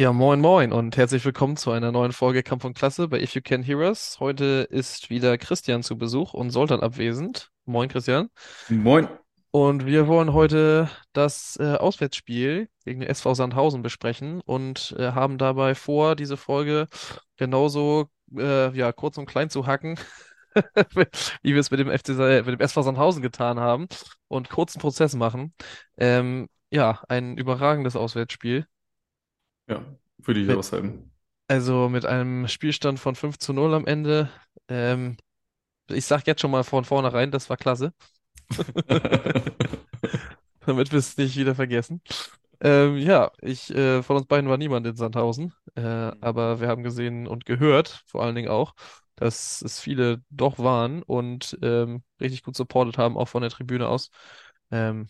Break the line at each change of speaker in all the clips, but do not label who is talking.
Ja, moin moin und herzlich willkommen zu einer neuen Folge Kampf und Klasse bei If You Can Hear Us. Heute ist wieder Christian zu Besuch und Soltan abwesend. Moin Christian.
Moin.
Und wir wollen heute das äh, Auswärtsspiel gegen den SV Sandhausen besprechen und äh, haben dabei vor, diese Folge genauso äh, ja, kurz und klein zu hacken, wie wir es mit dem FC, Sa- mit dem SV Sandhausen getan haben und kurzen Prozess machen. Ähm, ja, ein überragendes Auswärtsspiel.
Ja, würde ich aushalten.
Also mit einem Spielstand von 5 zu null am Ende. Ähm, ich sag jetzt schon mal von vornherein, das war klasse, damit wir es nicht wieder vergessen. Ähm, ja, ich, äh, von uns beiden war niemand in Sandhausen, äh, aber wir haben gesehen und gehört, vor allen Dingen auch, dass es viele doch waren und ähm, richtig gut supportet haben, auch von der Tribüne aus. Ähm,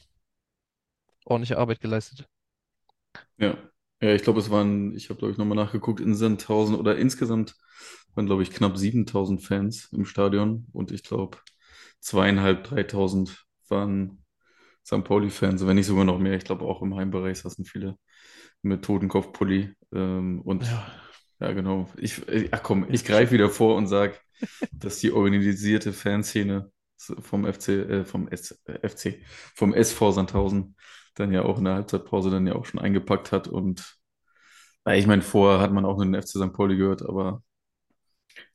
ordentliche Arbeit geleistet.
Ja. Ja, ich glaube, es waren, ich habe, glaube ich, nochmal nachgeguckt, in 1000 oder insgesamt waren, glaube ich, knapp 7000 Fans im Stadion und ich glaube, zweieinhalb, 3000 waren St. Pauli-Fans, wenn nicht sogar noch mehr. Ich glaube, auch im Heimbereich saßen viele mit Totenkopfpulli. Ähm, und
Ja,
ja, genau. Ich, äh, ach komm, ich greife wieder vor und sage, dass die organisierte Fanszene vom FC, äh, vom S, äh, FC, vom SV Sandhausen dann ja auch in der Halbzeitpause dann ja auch schon eingepackt hat. Und ich meine, vorher hat man auch nur den FC St. Pauli gehört, aber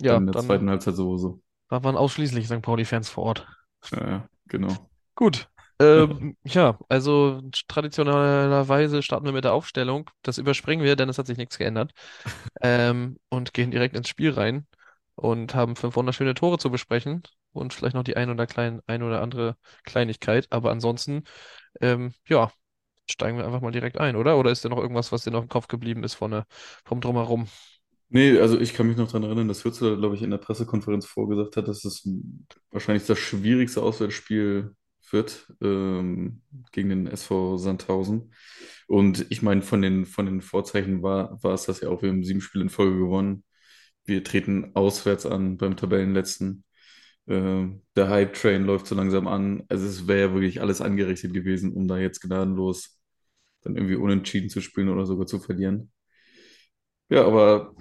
ja,
in der
dann
zweiten Halbzeit sowieso.
da waren ausschließlich St. Pauli-Fans vor Ort.
Ja, ja, genau.
Gut. Ähm, ja, also traditionellerweise starten wir mit der Aufstellung. Das überspringen wir, denn es hat sich nichts geändert. Ähm, und gehen direkt ins Spiel rein und haben fünf wunderschöne Tore zu besprechen und vielleicht noch die ein oder klein, ein oder andere Kleinigkeit. Aber ansonsten, ähm, ja, steigen wir einfach mal direkt ein, oder? Oder ist da noch irgendwas, was dir noch im Kopf geblieben ist von der, vom Drumherum?
Nee, also ich kann mich noch daran erinnern, dass Hürzler, glaube ich, in der Pressekonferenz vorgesagt hat, dass es wahrscheinlich das schwierigste Auswärtsspiel wird ähm, gegen den SV Sandhausen. Und ich meine, von den, von den Vorzeichen war, war es das ja auch. Wir haben sieben Spiele in Folge gewonnen. Wir treten auswärts an beim Tabellenletzten. Ähm, der Hype-Train läuft so langsam an. Also es wäre ja wirklich alles angerichtet gewesen, um da jetzt gnadenlos dann irgendwie unentschieden zu spielen oder sogar zu verlieren. Ja, aber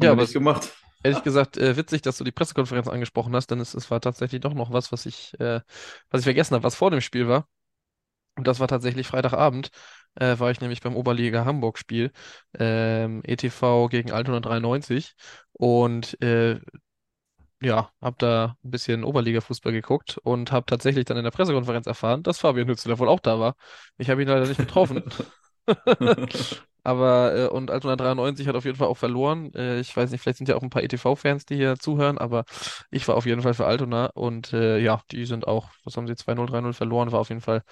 Ja, aber es
gemacht.
ehrlich gesagt äh, witzig, dass du die Pressekonferenz angesprochen hast, denn es, es war tatsächlich doch noch was, was ich, äh, was ich vergessen habe, was vor dem Spiel war. Und das war tatsächlich Freitagabend, äh, war ich nämlich beim Oberliga Hamburg-Spiel, ähm, ETV gegen Altona 93 und äh, ja, hab da ein bisschen Oberliga-Fußball geguckt und hab tatsächlich dann in der Pressekonferenz erfahren, dass Fabian Hützler wohl auch da war. Ich habe ihn leider nicht getroffen, aber äh, und Altona 93 hat auf jeden Fall auch verloren. Äh, ich weiß nicht, vielleicht sind ja auch ein paar ETV-Fans, die hier zuhören, aber ich war auf jeden Fall für Altona und äh, ja, die sind auch, was haben sie, 2-0, 3-0 verloren, war auf jeden Fall,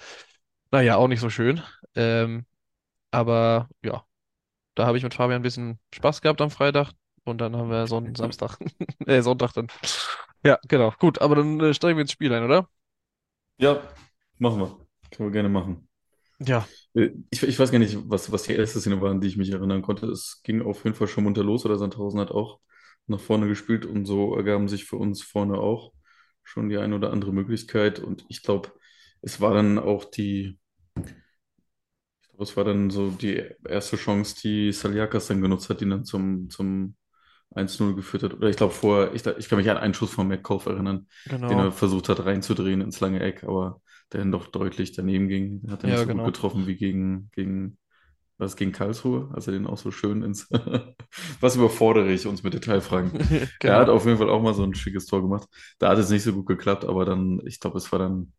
naja, auch nicht so schön. Ähm, aber ja, da habe ich mit Fabian ein bisschen Spaß gehabt am Freitag und dann haben wir Son Samstag, äh, Sonntag dann. Ja, genau. Gut, aber dann äh, steigen wir ins Spiel ein, oder?
Ja, machen wir. Können wir gerne machen.
Ja,
Äh, Ich, ich weiß gar nicht, was, was die erste Szene war, an die ich mich erinnern konnte. Es ging auf jeden Fall schon munter los oder Sandhausen hat auch nach vorne gespielt und so ergaben sich für uns vorne auch schon die eine oder andere Möglichkeit. Und ich glaube, es war dann auch die, ich glaube, es war dann so die erste Chance, die Saliakas dann genutzt hat, die dann zum, zum 1-0 geführt hat. Oder ich glaube vorher, ich, ich kann mich an einen Schuss von Metcalf erinnern, den
genau.
er versucht hat reinzudrehen ins lange Eck, aber der dann doch deutlich daneben ging. Der hat er nicht
Ja,
so gut
genau.
getroffen wie gegen, gegen, was gegen Karlsruhe, als er den auch so schön ins. Was überfordere ich uns mit Detailfragen? Er hat
Genau.
auf jeden Fall auch mal so ein schickes Tor gemacht. Da hat es nicht so gut geklappt, aber dann, ich glaube, es war dann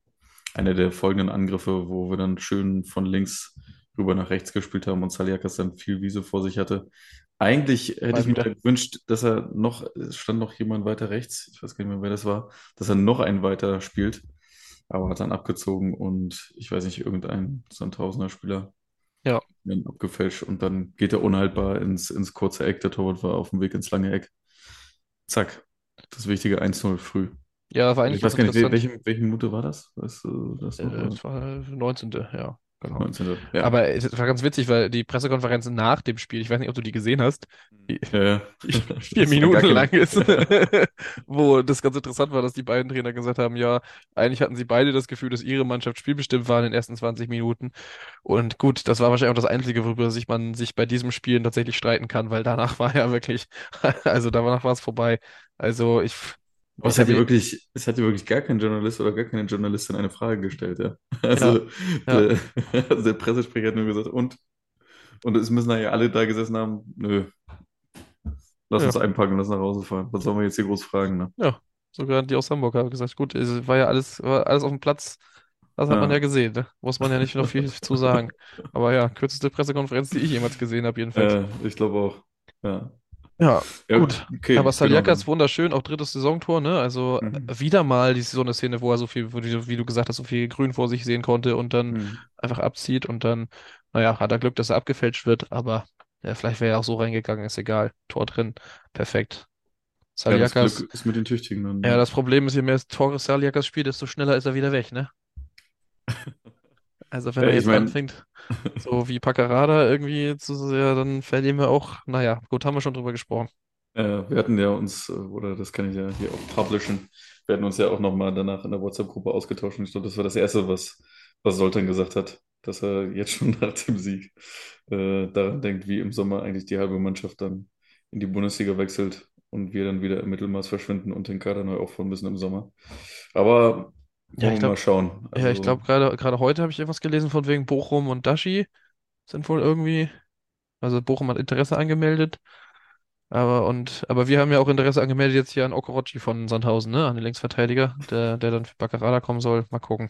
einer der folgenden Angriffe, wo wir dann schön von links rüber nach rechts gespielt haben und Saliakas dann viel Wiese vor sich hatte. Eigentlich hätte ich mir gewünscht, dass er noch, es stand noch jemand weiter rechts, ich weiß gar nicht mehr, wer das war, dass er noch einen weiter spielt, aber hat dann abgezogen und ich weiß nicht, irgendein Sandhausener Spieler
Ja.
abgefälscht und dann geht er unhaltbar ins, ins kurze Eck. Der Torwart war auf dem Weg ins lange Eck. Zack, das wichtige 1-0 früh.
Ja, war eigentlich
Ich weiß gar nicht, welche, welche Minute war das? Weißt du das
Äh, es war 19. Ja, genau.
19. Ja.
Aber es war ganz witzig, weil die Pressekonferenz nach dem Spiel, ich weiß nicht, ob du die gesehen hast, die,
Ja,
vier Minuten lang ist, wo das ganz interessant war, dass die beiden Trainer gesagt haben, ja, eigentlich hatten sie beide das Gefühl, dass ihre Mannschaft spielbestimmt war in den ersten 20 Minuten. Und gut, das war wahrscheinlich auch das Einzige, worüber sich man sich bei diesem Spielen tatsächlich streiten kann, weil danach war ja wirklich, also danach war es vorbei. Also ich,
Aber es hat ja wirklich, es hat ja wirklich gar kein Journalist oder gar keine Journalistin eine Frage gestellt, ja. Also,
ja.
Der, also der Pressesprecher hat nur gesagt, und? Und es müssen ja alle da gesessen haben, nö, lass
Ja.
uns einpacken, lass nach Hause fahren. Was sollen wir jetzt hier groß fragen, ne?
Ja, sogar die aus Hamburg haben gesagt, gut, es war ja alles, war alles auf dem Platz. Das hat man
Ja.
ja gesehen, ne? Muss man ja nicht noch viel zu sagen. Aber ja, kürzeste Pressekonferenz, die ich jemals gesehen habe, jedenfalls.
Äh, ich glaube auch. Ja.
Ja,
Ja,
gut.
okay,
Aber Saliakas
genau.
wunderschön, auch drittes Saisontor, ne? Also
Mhm.
wieder mal die, so eine Szene, wo er so viel, wie du gesagt hast, so viel Grün vor sich sehen konnte und dann
Mhm.
einfach abzieht und dann, naja, hat er Glück, dass er abgefälscht wird, aber ja, vielleicht wäre er auch so reingegangen, ist egal. Tor drin, perfekt.
Ja, das
Saliakas,
Glück ist mit den Tüchtigen dann.
ja, das Problem ist, je mehr Tore Saliakas spielt, desto schneller ist er wieder weg, ne? Also wenn
Ja,
er jetzt
mein-
anfängt, so wie Paccarada irgendwie zu sehr, dann verlieren wir auch, naja, gut, haben wir schon drüber gesprochen.
Äh, wir hatten ja uns, äh, oder das kann ich ja hier auch publishen, wir hatten uns ja auch nochmal danach in der WhatsApp-Gruppe ausgetauscht und ich glaube, das war das Erste, was, was Soltan gesagt hat, dass er jetzt schon nach dem Sieg äh, daran denkt, wie im Sommer eigentlich die halbe Mannschaft dann in die Bundesliga wechselt und wir dann wieder im Mittelmaß verschwinden und den Kader neu aufbauen müssen im Sommer. Aber
Ja, ich
mal
glaub-
schauen.
Ja, ich
Also,
glaube, gerade gerade heute habe ich etwas gelesen von wegen Bochum und Dashi sind wohl irgendwie, also Bochum hat Interesse angemeldet, aber und aber wir haben ja auch Interesse angemeldet jetzt hier an Okorochi von Sandhausen, ne, an den Linksverteidiger, der der dann für Baccarada kommen soll. Mal gucken.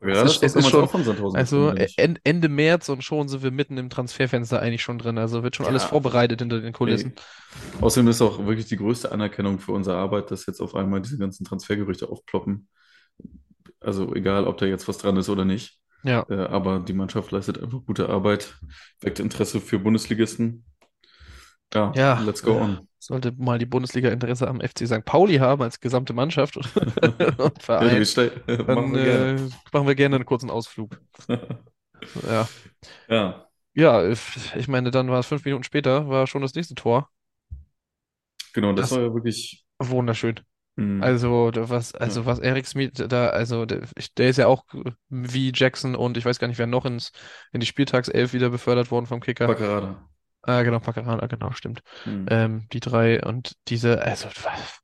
Ja, das
ist-
doch
ist schon-
auch von Sandhausen
Also en- Ende März und schon sind wir mitten im Transferfenster eigentlich schon drin. Also wird schon alles
Ja.
vorbereitet hinter den Kulissen.
Ey, Außerdem ist auch wirklich die größte Anerkennung für unsere Arbeit, dass jetzt auf einmal diese ganzen Transfergerüchte aufploppen. Also egal, ob da jetzt was dran ist oder nicht.
Ja,
Äh, aber die Mannschaft leistet einfach gute Arbeit, weckt Interesse für Bundesligisten. Ja,
Ja.
let's go on.
sollte mal die Bundesliga Interesse am FC St. Pauli haben als gesamte Mannschaft und
Ja,
Verein. Dann
machen wir gerne.
äh, machen wir gerne einen kurzen Ausflug. Ja.
Ja,
Ja, ich ich meine, dann war es fünf Minuten später, war schon das nächste Tor.
genau, das
Das-
war ja wirklich.
Wunderschön.
Mh,
Also, was, also
Ja.
was Eric Smith da, also der, der ist ja auch wie Jackson und ich weiß gar nicht, wer noch ins, in die Spieltagself wieder befördert worden vom Kicker.
Paccarada.
Ah, genau, Paccarada, genau, stimmt.
Mh.
Ähm, die drei und diese, also was,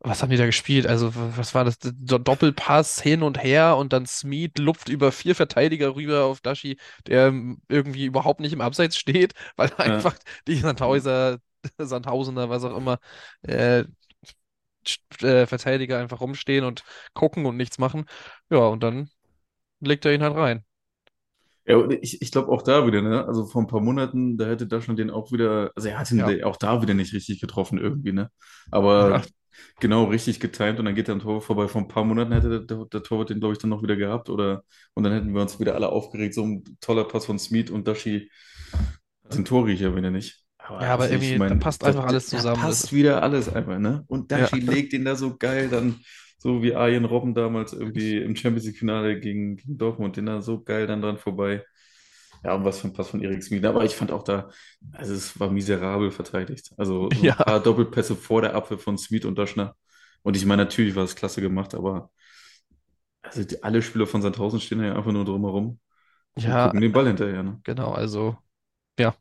was haben die da gespielt? Also, was war das? Do Doppelpass hin und her und dann Smeed lupft über vier Verteidiger rüber auf Dashi, der ähm, irgendwie überhaupt nicht im Abseits steht, weil einfach die Sandhauser, Sandhausener, was auch immer, äh, äh, Verteidiger einfach rumstehen und gucken und nichts machen. Ja, und dann legt er ihn halt rein.
Ja, ich, ich glaube auch da wieder, ne? Also vor ein paar Monaten, da hätte Daschner den auch wieder, also er hat ihn
Ja.
auch da wieder nicht richtig getroffen irgendwie, ne? Aber
Ja.
genau richtig getimt und dann geht er am Tor vorbei. Vor ein paar Monaten hätte der, der, Torwart den, glaube ich, dann noch wieder gehabt oder und dann hätten wir uns wieder alle aufgeregt. So ein toller Pass von Smith und Dashi hat den Torriecher wieder nicht.
Ja, aber
also ich
irgendwie,
mein,
da passt
da-
einfach alles
da
zusammen. Das
passt
ist-
wieder alles einfach, ne? Und Dashi legt den da so geil dann. So wie Arjen Robben damals irgendwie im Champions League-Finale gegen, gegen Dortmund, den da so geil dann dran vorbei. Ja, und was für ein Pass von Erik Smith. Aber ich fand auch da, also es war miserabel verteidigt. Also so
Ja.
ein paar Doppelpässe vor der Abwehr von Smith und Daschner. Und ich meine, natürlich war es klasse gemacht, aber also die, alle Spieler von Sandhausen stehen ja einfach nur drumherum und
Ja,
gucken den Ball hinterher. Ne?
genau, also
Ja,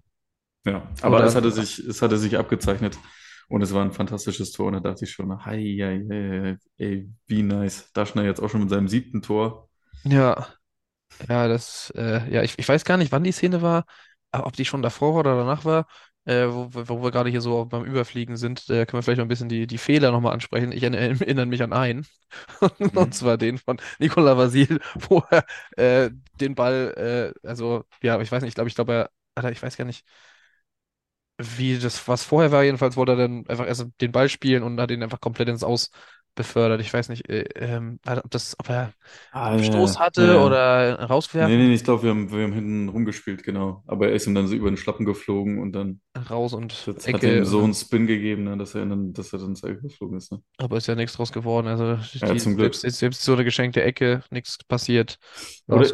aber
Oder-
es hatte sich, es hatte sich abgezeichnet und es war ein fantastisches Tor. Und da dachte ich schon, hei, hei, hei, ey, wie nice. Daschner jetzt auch schon mit seinem siebten Tor.
Ja, ja, das, äh, ja, ich, ich weiß gar nicht, wann die Szene war, aber ob die schon davor war oder danach war, äh, wo, wo wir gerade hier so beim Überfliegen sind, äh, können wir vielleicht noch ein bisschen die, die Fehler nochmal ansprechen. Ich erinnere, mich an einen,
Mhm.
und zwar den von Nicolas Vasil, wo er äh, den Ball, äh, also, ja, ich weiß nicht, ich glaube, ich glaube, er, Alter, ich weiß gar nicht, wie das, was vorher war, jedenfalls wollte er dann einfach erst den Ball spielen und hat ihn einfach komplett ins Aus befördert. Ich weiß nicht, äh, ähm, ob das, ob er
Ah, ja, ja.
hatte
ja.
oder
Nee, nee,
rauswerfen,
nee, ich glaube, wir haben, wir haben hinten rumgespielt, genau. Aber er ist ihm dann so über den Schlappen geflogen und dann
raus und
das hat er ihm
Ecke
so einen Spin gegeben, ne, dass er dann, dass er dann ins Eck geflogen ist. Ne?
aber ist ja nichts draus geworden. Also
Ja,
die,
zum
selbst,
Glück.
selbst so eine geschenkte Ecke, nichts passiert. War
Oder ich,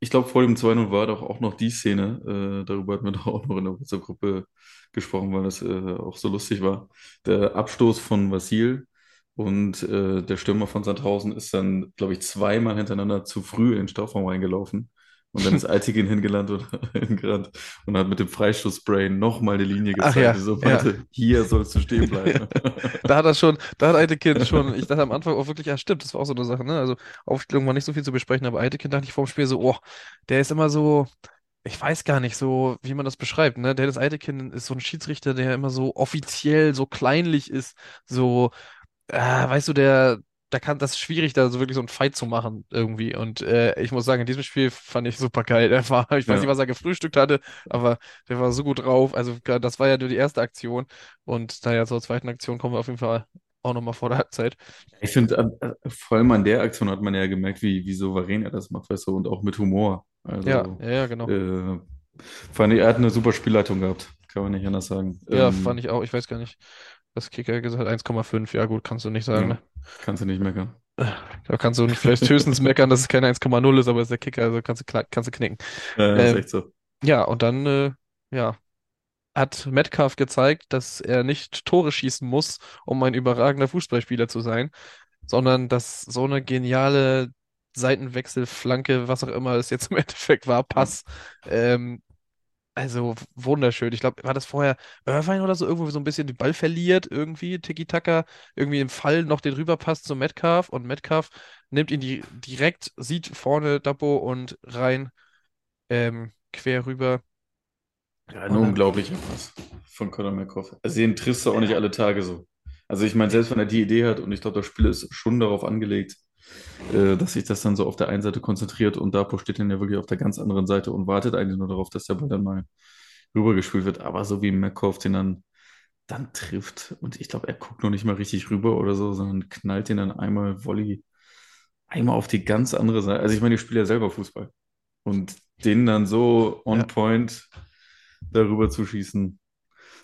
ich glaube, vor dem 2-0 war doch auch noch die Szene, äh, darüber hatten wir doch auch noch in der WhatsApp-Gruppe gesprochen, weil das äh, auch so lustig war. Der Abstoß von Vasil und äh, der Stürmer von Sandhausen ist dann, glaube ich, zweimal hintereinander zu früh in den Strafraum reingelaufen. Und dann ist Altikin hingelandet und, hingerannt und hat mit dem Freistoßspray nochmal eine Linie gezeigt,
ja,
so
ja.
meinte, hier sollst du stehen
Ja.
bleiben.
Da hat er schon, da hat Eitekin schon, ich dachte am Anfang auch wirklich, ja stimmt, das war auch so eine Sache, ne? Also Aufstellung war nicht so viel zu besprechen, aber Eitekin dachte ich vor dem Spiel so, oh, der ist immer so, ich weiß gar nicht so, wie man das beschreibt, ne? Dennis Eitekin ist so ein Schiedsrichter, der immer so offiziell, so kleinlich ist, so, ah, weißt du, der, da kann, das ist schwierig, da so wirklich so einen Fight zu machen irgendwie. Und äh, ich muss sagen, in diesem Spiel fand ich super geil. Der war, ich weiß nicht,
Ja.
was er gefrühstückt hatte, aber der war so gut drauf. Also das war ja nur die erste Aktion. Und naja, zur zweiten Aktion kommen wir auf jeden Fall auch nochmal vor der Halbzeit.
Ich finde, äh, äh, vor allem an der Aktion hat man ja gemerkt, wie, wie souverän er das macht, weißt du, und auch mit Humor.
Ja,
Also,
ja, ja, genau.
äh, fand ich, er hat eine super Spielleitung gehabt, kann man nicht anders sagen.
Ja, fand
Ähm,
ich auch. Ich weiß gar nicht, was Kicker gesagt hat. 1,5. Ja, gut, kannst du nicht sagen,
ja,
ne?
kannst du nicht meckern.
Da kannst du vielleicht höchstens meckern, dass es keine 1,0 ist, aber es ist der Kicker, also kannst du, kannst du knicken.
Ja, ist
Ähm,
echt so.
ja, und dann, äh, ja. hat Metcalf gezeigt, dass er nicht Tore schießen muss, um ein überragender Fußballspieler zu sein, sondern dass so eine geniale Seitenwechselflanke, was auch immer es jetzt im Endeffekt war. Pass, ähm, also wunderschön. Ich glaube, war das vorher Irvine oder so, irgendwo so ein bisschen den Ball verliert, irgendwie, Tiki-Taka, irgendwie im Fall noch den rüberpasst zu Metcalf und Metcalf nimmt ihn die, direkt, sieht vorne Dappo und rein, ähm, quer rüber
Ja, ein unglaublicher Pass von Conor McGough. Also den triffst du auch nicht
ja,
alle Tage so. Also ich meine, selbst wenn er die Idee hat, und ich glaube, das Spiel ist schon darauf angelegt, äh, dass sich das dann so auf der einen Seite konzentriert und Dapo steht dann ja wirklich auf der ganz anderen Seite und wartet eigentlich nur darauf, dass der Ball dann mal rübergespielt wird. Aber so wie McGough den dann, dann trifft und ich glaube, er guckt noch nicht mal richtig rüber oder so, sondern knallt den dann einmal Volley, einmal auf die ganz andere Seite. Also ich meine, ich spiele ja selber Fußball und den dann so on
ja.
point darüber zu schießen,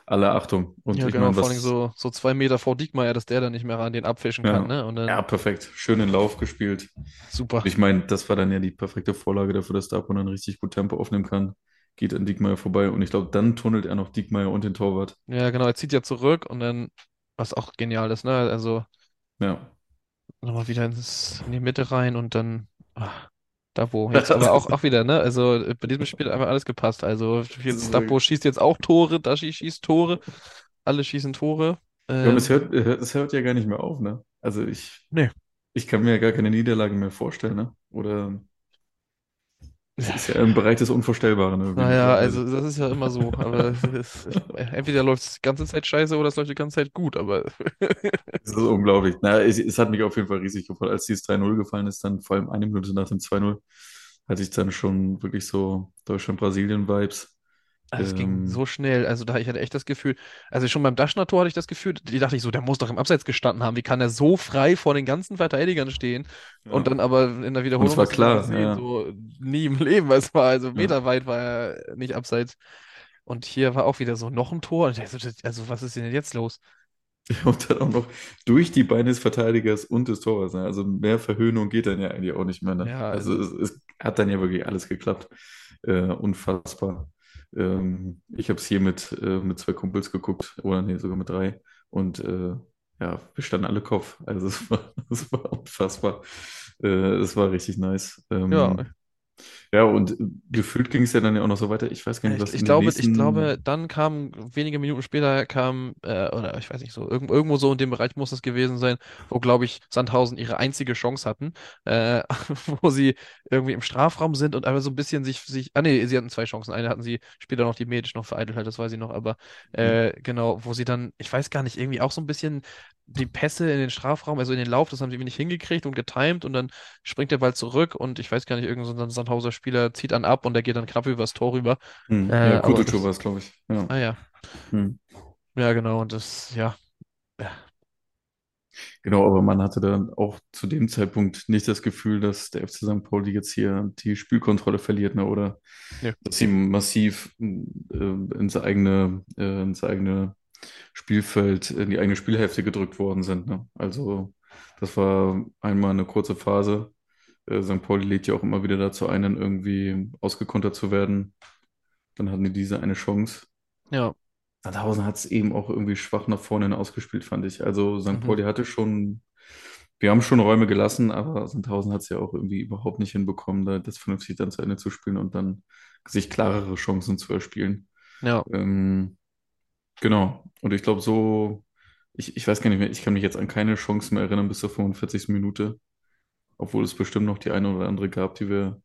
alle Achtung. Und
Ja,
ich
genau,
meine,
vor allem so, so zwei Meter vor Diekmeyer, dass der dann nicht mehr ran den abfischen kann,
ja,
ne? Und
ja,
dann
perfekt. Schön in Lauf gespielt.
super.
Ich meine, das war dann ja die perfekte Vorlage dafür, dass Dapo dann richtig gut Tempo aufnehmen kann. Geht an Diekmeyer vorbei und ich glaube, dann tunnelt er noch Diekmeyer und den Torwart.
Ja, genau, er zieht ja zurück und dann, was auch genial ist, ne? Also
Ja.
nochmal wieder ins, in die Mitte rein und dann, ach, Dapo. Jetzt aber auch, auch wieder, ne? Also äh, bei diesem Spiel hat einfach alles gepasst. Also
wirklich-
schießt jetzt auch Tore, Dashi schießt Tore, alle schießen Tore.
Ja, und es
Ähm,
hört, es hört ja gar nicht mehr auf, ne? Also ich,
nee.
ich kann mir ja gar keine Niederlage mehr vorstellen, ne? Oder es ist ja im Bereich des Unvorstellbaren irgendwie
Naja,
mittlerweile.
also das ist ja immer so, aber es entweder läuft es die ganze Zeit scheiße oder es läuft die ganze Zeit gut, aber
Das ist unglaublich. Na, es, es hat mich auf jeden Fall riesig gefreut, als dieses 3-0 gefallen ist, dann vor allem eine Minute nach dem 2-0, hatte ich dann schon wirklich so Deutschland-Brasilien-Vibes.
Also es ging
Ähm,
so schnell. Also da, ich hatte echt das Gefühl, also schon beim Daschner-Tor hatte ich das Gefühl, die dachte ich so, der muss doch im Abseits gestanden haben. Wie kann er so frei vor den ganzen Verteidigern stehen? Und
ja.
dann aber in der
Und es
Wiederholung
war
du dann
klar,
gesehen,
ja.
so nie im Leben, es war, also meterweit war er nicht Abseits. Und hier war auch wieder so noch ein Tor. Und ich dachte, so, also was ist denn jetzt los?
Und dann auch noch durch die Beine des Verteidigers und des Torwarts. Ne? Also mehr Verhöhnung geht dann ja eigentlich auch nicht mehr. Ne?
Ja,
Also
also,
es, es hat dann ja wirklich alles geklappt. Äh, unfassbar. Ähm, ich habe es hier mit, äh, mit zwei Kumpels geguckt, oder nee, sogar mit drei. Und äh, ja, wir standen alle Kopf. Also es war, es war unfassbar. Äh, es war richtig nice. Ähm, ja, und gefühlt ging es ja dann ja auch noch so weiter. Ich weiß gar nicht,
Ich,
was
ich
den
glaube, ich glaube,
nächsten.
dann kam, wenige Minuten später kam, äh, oder ich weiß nicht so, irgend, irgendwo so in dem Bereich muss es gewesen sein, wo, glaube ich, Sandhausen ihre einzige Chance hatten, äh, wo sie irgendwie im Strafraum sind und einfach so ein bisschen sich, sich, ah nee, sie hatten zwei Chancen. Eine hatten sie später noch die Medisch noch vereitelt, halt, das weiß ich noch, aber äh, genau, wo sie dann, ich weiß gar nicht, irgendwie auch so ein bisschen die Pässe in den Strafraum, also in den Lauf, das haben sie irgendwie nicht hingekriegt und getimed und dann springt der Ball zurück und ich weiß gar nicht, irgendein so ein Sandhauser Spieler zieht dann ab und der geht dann knapp übers Tor rüber. Äh,
Hm, ja,
aber
Kutucu war es, glaube ich. Ja.
ah ja,
Hm.
ja genau, und das, ja, ja,
Genau, aber man hatte dann auch zu dem Zeitpunkt nicht das Gefühl, dass der FC St. Pauli jetzt hier die Spielkontrolle verliert, ne? Oder
Nö.
dass sie massiv äh, ins eigene, äh, ins eigene Spielfeld, in die eigene Spielhälfte gedrückt worden sind. Ne? Also das war einmal eine kurze Phase. Äh, St. Pauli lädt ja auch immer wieder dazu ein, dann irgendwie ausgekontert zu werden. Dann hatten die diese eine Chance.
Ja.
Sandhausen hat es eben auch irgendwie schwach nach vorne ausgespielt, fand ich. Also St.
Mhm.
Pauli hatte schon, wir haben schon Räume gelassen, aber Sandhausen hat es ja auch irgendwie überhaupt nicht hinbekommen, da das vernünftig dann zu Ende zu spielen und dann sich klarere Chancen zu erspielen.
Ja.
Ähm, genau. Und ich glaube, so, ich, ich weiß gar nicht mehr, ich kann mich jetzt an keine Chance mehr erinnern bis zur 45. Minute, obwohl es bestimmt noch die eine oder andere gab, die wir,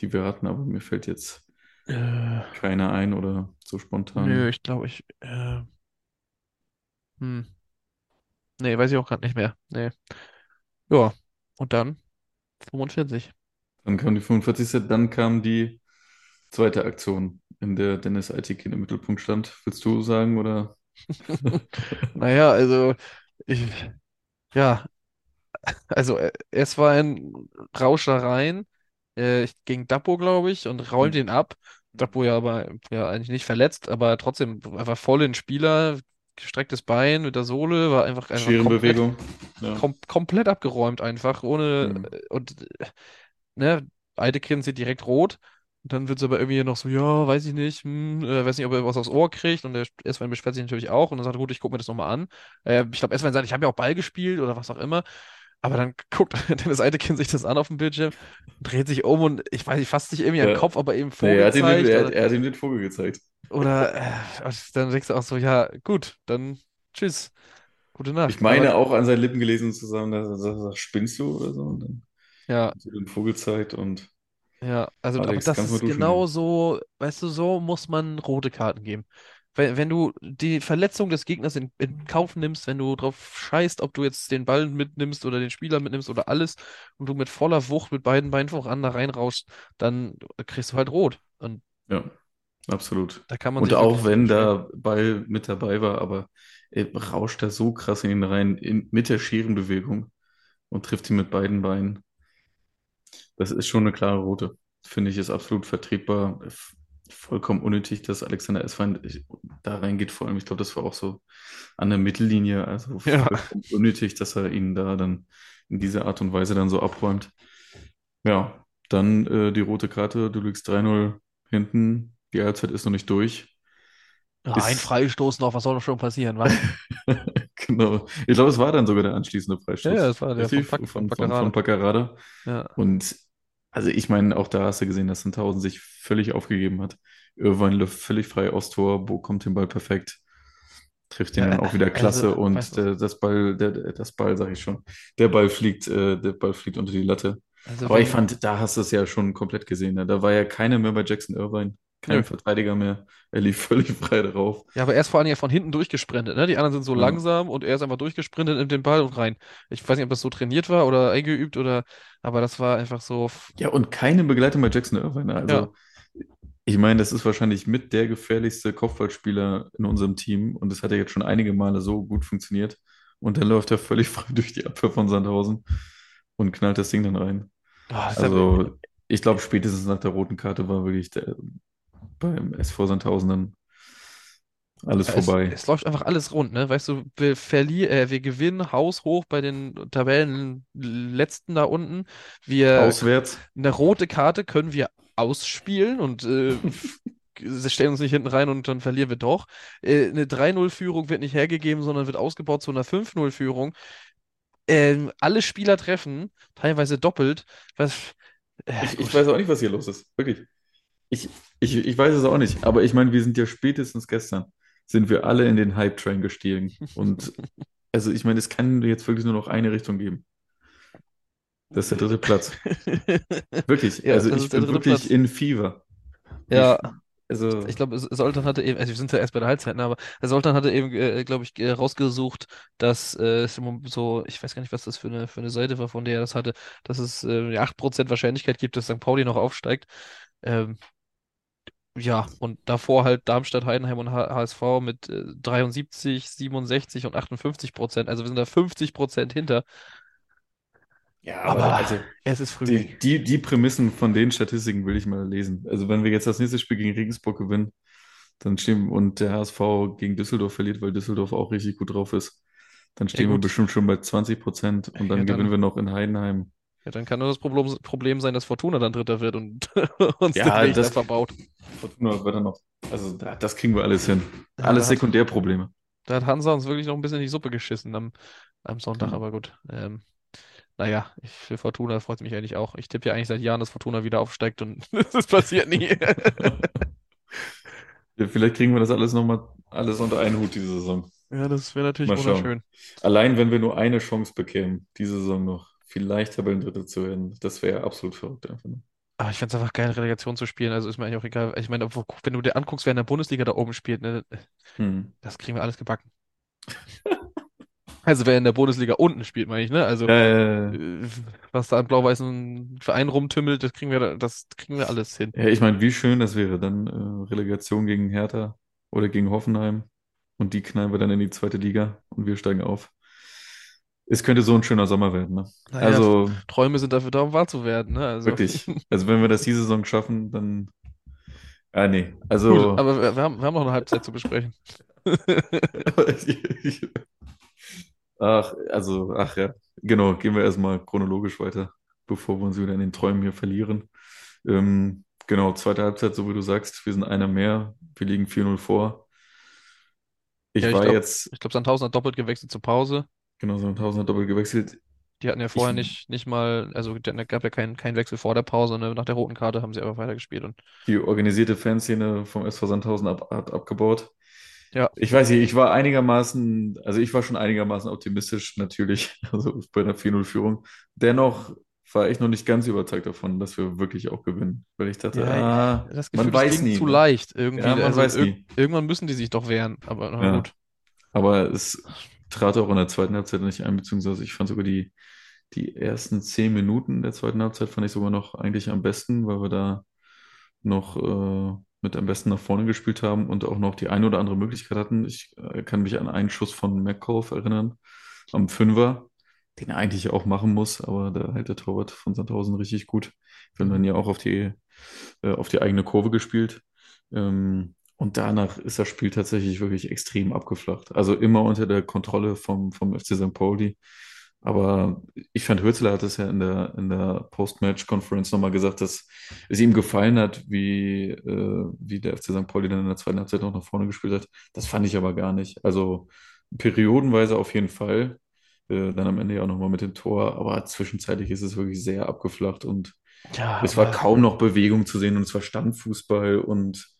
die wir hatten, aber mir fällt jetzt
Äh,
keiner ein oder so
nö,
spontan.
ich glaube, ich. Äh, hm. Nee, weiß ich auch gerade nicht mehr. Nee. Ja. Und dann 45.
Dann kam die 45. Dann kam die zweite Aktion, in der Dennis Altikin im Mittelpunkt stand. Willst du sagen oder?
Naja, also ich, ja, also äh, es war ein Rausch da rein, äh, ich- gegen Dapo, glaube ich, und räumt ihn ab. Dapo ja aber ja eigentlich nicht verletzt, aber trotzdem einfach voll in den Spieler, gestrecktes Bein mit der Sohle, war einfach einfach komplett,
Scherenbewegung. Ja.
kom komplett abgeräumt einfach, ohne
Hm.
äh, und ne, Eitekin sieht direkt rot. Und dann wird es aber irgendwie noch so, ja, weiß ich nicht, hm, äh, weiß nicht, ob er was aufs Ohr kriegt. Und der Eswein beschwert sich natürlich auch und dann sagt, gut, ich gucke mir das nochmal an. Äh, ich glaube, Eswein sagt, ich habe ja auch Ball gespielt oder was auch immer. Aber dann guckt Dennis Eitekin sich das an auf dem Bildschirm, dreht sich um und ich weiß nicht, fasst sich irgendwie an den
Ja.
Kopf, aber eben
Nee, er hat ihm den,
vorgezeigt.
er, er hat ihm den Vogel gezeigt.
oder äh, dann denkst du auch so, ja, gut, dann tschüss, gute
Ich
Nacht. Aber
meine auch an seinen Lippen gelesen zu haben, dass er sagt, spinnst du oder so? Und dann
ja,
hat den Vogel gezeigt und
Ja, also, aber
Alex,
das
kannst mal
ist genau so, weißt du, so muss man rote Karten geben. Wenn, wenn du die Verletzung des Gegners in, in Kauf nimmst, wenn du drauf scheißt, ob du jetzt den Ball mitnimmst oder den Spieler mitnimmst oder alles und du mit voller Wucht mit beiden Beinen voran da reinrauschst, dann kriegst du halt rot. Und
Ja, absolut.
da kann man
Und auch wenn da Ball mit dabei war, aber er rauscht da so krass in ihn rein, in, mit der Scherenbewegung und trifft ihn mit beiden Beinen. Das ist schon eine klare Rote. Finde ich, ist absolut vertretbar. Vollkommen unnötig, dass Alexander Eswein da reingeht. Vor allem, ich glaube, das war auch so an der Mittellinie. Also
Ja,
unnötig, dass er ihn da dann in dieser Art und Weise dann so abräumt. Ja, dann äh, die rote Karte. Du liegst 3-0 hinten. Die Halbzeit ist noch nicht durch.
Ja, ein
Ist,
Freistoß noch, was soll noch schon passieren, wa?
genau. Ich glaube, es war dann sogar der anschließende
Ja, ja,
Freistoß.
das war der von
Richtig?
Von
Von, von, von
Paccarada.
Paccarada.
Ja,
Und also ich meine, auch da hast du gesehen, dass Sandhausen sich völlig aufgegeben hat. Irvine läuft völlig frei aus Tor, Bo kommt den Ball perfekt, trifft den
ja,
dann auch wieder
also,
klasse und
weißt du,
der, das Ball, der, das Ball, sag ich schon, der Ball fliegt, äh, der Ball fliegt unter die Latte.
also
Aber ich fand, da hast du es ja schon komplett gesehen. Ne? Da war ja keiner mehr bei Jackson Irvine, kein Verteidiger mehr. Er lief völlig frei drauf.
Ja, aber er ist vor allem ja von hinten durchgesprintet, ne? Die anderen sind so
Ja.
langsam und er ist einfach durchgesprintet, nimmt den Ball und rein. Ich weiß nicht, ob das so trainiert war oder eingeübt oder, aber das war einfach so,
Ja, und keine Begleitung bei Jackson Irvine. ne?
ja,
Also Ich meine, das ist wahrscheinlich mit der gefährlichste Kopfballspieler in unserem Team und das hat ja jetzt schon einige Male so gut funktioniert. Und dann läuft er völlig frei durch die Abwehr von Sandhausen und knallt das Ding dann rein.
Ja-
Also, ich glaube, spätestens nach der roten Karte war wirklich der, beim SV Sandhausen dann alles
es,
vorbei.
es läuft einfach alles rund, ne? Weißt du, wir verlieren, äh, wir gewinnen haushoch bei den Tabellenletzten da unten. Wir
Auswärts.
eine rote Karte können wir ausspielen und äh, sie stellen uns nicht hinten rein und dann verlieren wir doch. Äh, eine 3-0-Führung wird nicht hergegeben, sondern wird ausgebaut zu einer 5-0-Führung. Ähm, alle Spieler treffen, teilweise doppelt. Was, äh,
Ich, ich weiß auch nicht, was hier los ist. Wirklich. Ich, ich, ich weiß es auch nicht. Aber ich meine, wir sind ja spätestens gestern, sind wir alle in den Hype-Train gestiegen. Und also ich meine, es kann jetzt wirklich nur noch eine Richtung geben. Das ist der dritte Platz. Wirklich.
Ja,
Also ich bin wirklich
Platz.
in Fieber.
Ja,
Ich, also,
ich glaube, Soltan hatte eben, also wir sind ja erst bei der Halbzeit, ne, aber Soltan hatte eben, äh, glaube ich, äh, rausgesucht, dass äh, es Moment so, ich weiß gar nicht, was das für eine, für eine Seite war, von der er das hatte, dass es äh, ja, 8% Wahrscheinlichkeit gibt, dass St. Pauli noch aufsteigt. Ähm, Ja, und davor halt Darmstadt, Heidenheim und HSV mit äh, 73, 67 und 58 Prozent. Also wir sind da 50 Prozent hinter.
Ja, aber
Aber
also
es ist früh.
die, die, die Prämissen von den Statistiken will ich mal lesen. Also wenn wir jetzt das nächste Spiel gegen Regensburg gewinnen, dann stehen und der HSV gegen Düsseldorf verliert, weil Düsseldorf auch richtig gut drauf ist, dann
Ja
stehen wir
gut,
bestimmt schon bei 20 Prozent und
ja
dann gewinnen
dann,
wir noch in Heidenheim.
Ja, dann kann nur das Problem, Problem sein, dass Fortuna dann Dritter wird und uns den
Ja,
Weg da
das
verbaut.
Fortuna wird dann noch. Also da- das kriegen wir alles hin.
Ja,
Alles
hat,
Sekundärprobleme.
da hat Hansa uns wirklich noch ein bisschen in die Suppe geschissen am, am Sonntag,
Ja.
aber gut. Ähm, naja, ich, für Fortuna freut mich eigentlich auch. Ich tippe ja eigentlich seit Jahren, dass Fortuna wieder aufsteigt und das passiert nie.
Ja, vielleicht kriegen wir das alles nochmal alles unter einen Hut diese Saison.
Ja, das wäre natürlich wunderschön.
Allein wenn wir nur eine Chance bekämen, diese Saison noch, vielleicht Tabellendritter zu werden, das wäre absolut verrückt einfach. nur.
Aber ich fände es einfach geil, Relegation zu spielen. Also ist mir eigentlich auch egal. Ich meine, wenn du dir anguckst, wer in der Bundesliga da oben spielt, ne,
Hm.
das kriegen wir alles gebacken. Also wer in der Bundesliga unten spielt, meine ich, ne? Also
äh,
was da an blau-weißen Vereinen rumtümmelt, das kriegen wir, das kriegen wir alles hin.
ja, ich meine, wie schön das wäre, dann äh, Relegation gegen Hertha oder gegen Hoffenheim und die knallen wir dann in die zweite Liga und wir steigen auf. Es könnte so ein schöner Sommer werden, ne?
Naja,
Also
Träume sind dafür da, um wahr zu werden, ne? Also
wirklich. Also wenn wir das diese Saison schaffen, dann. Ah, nee. Also.
aber wir, wir haben, wir haben noch eine Halbzeit zu besprechen.
Ach, also, ach ja. Genau, gehen wir erstmal chronologisch weiter, bevor wir uns wieder in den Träumen hier verlieren. Ähm, genau, zweite Halbzeit, so wie du sagst, wir sind einer mehr. Wir liegen 4-0 vor.
Ja,
Ich
ich
war
glaube,
jetzt,
ich glaube, Sandhausen hat doppelt gewechselt zur Pause.
Genau, ein Tausender doppelt gewechselt.
Die hatten ja
Ich,
vorher nicht, nicht mal, also da gab ja keinen keinen Wechsel vor der Pause, ne? Nach der roten Karte haben sie einfach weitergespielt und
die organisierte Fanszene vom SV Sandhausen ab, hat abgebaut.
ja,
Ich weiß nicht, ich war einigermaßen, also ich war schon einigermaßen optimistisch, natürlich, also bei einer 4-0-Führung. Dennoch war ich noch nicht ganz überzeugt davon, dass wir wirklich auch gewinnen. Weil ich dachte,
ja,
ah,
das
man
Gefühl, das
weiß nie,
zu
ne?
leicht irgendwie.
Ja, man
Also
weiß nie.
irgendwann müssen die sich doch wehren, aber na
Ja.
gut.
Aber es trat auch in der zweiten Halbzeit nicht ein, beziehungsweise ich fand sogar die, die ersten zehn Minuten der zweiten Halbzeit fand ich sogar noch eigentlich am besten, weil wir da noch äh, mit am besten nach vorne gespielt haben und auch noch die eine oder andere Möglichkeit hatten. Ich äh, kann mich an einen Schuss von McCoy erinnern, am Fünfer, den er eigentlich auch machen muss, aber da hält der Torwart von Sandhausen richtig gut. Wir haben dann ja auch auf die, äh, auf die eigene Kurve gespielt. Ähm, und danach ist das Spiel tatsächlich wirklich extrem abgeflacht. Also immer unter der Kontrolle vom, vom FC St. Pauli. Aber ich fand, Hürzeler hat es ja in der, in der Post-Match-Conference nochmal gesagt, dass es ihm gefallen hat, wie, äh, wie der FC St. Pauli dann in der zweiten Halbzeit noch nach vorne gespielt hat. Das fand ich aber gar nicht. Also periodenweise auf jeden Fall. Äh, dann am Ende ja auch nochmal mit dem Tor. Aber zwischenzeitlich ist es wirklich sehr abgeflacht und
Ja,
es war kaum noch Bewegung zu sehen und es war Standfußball und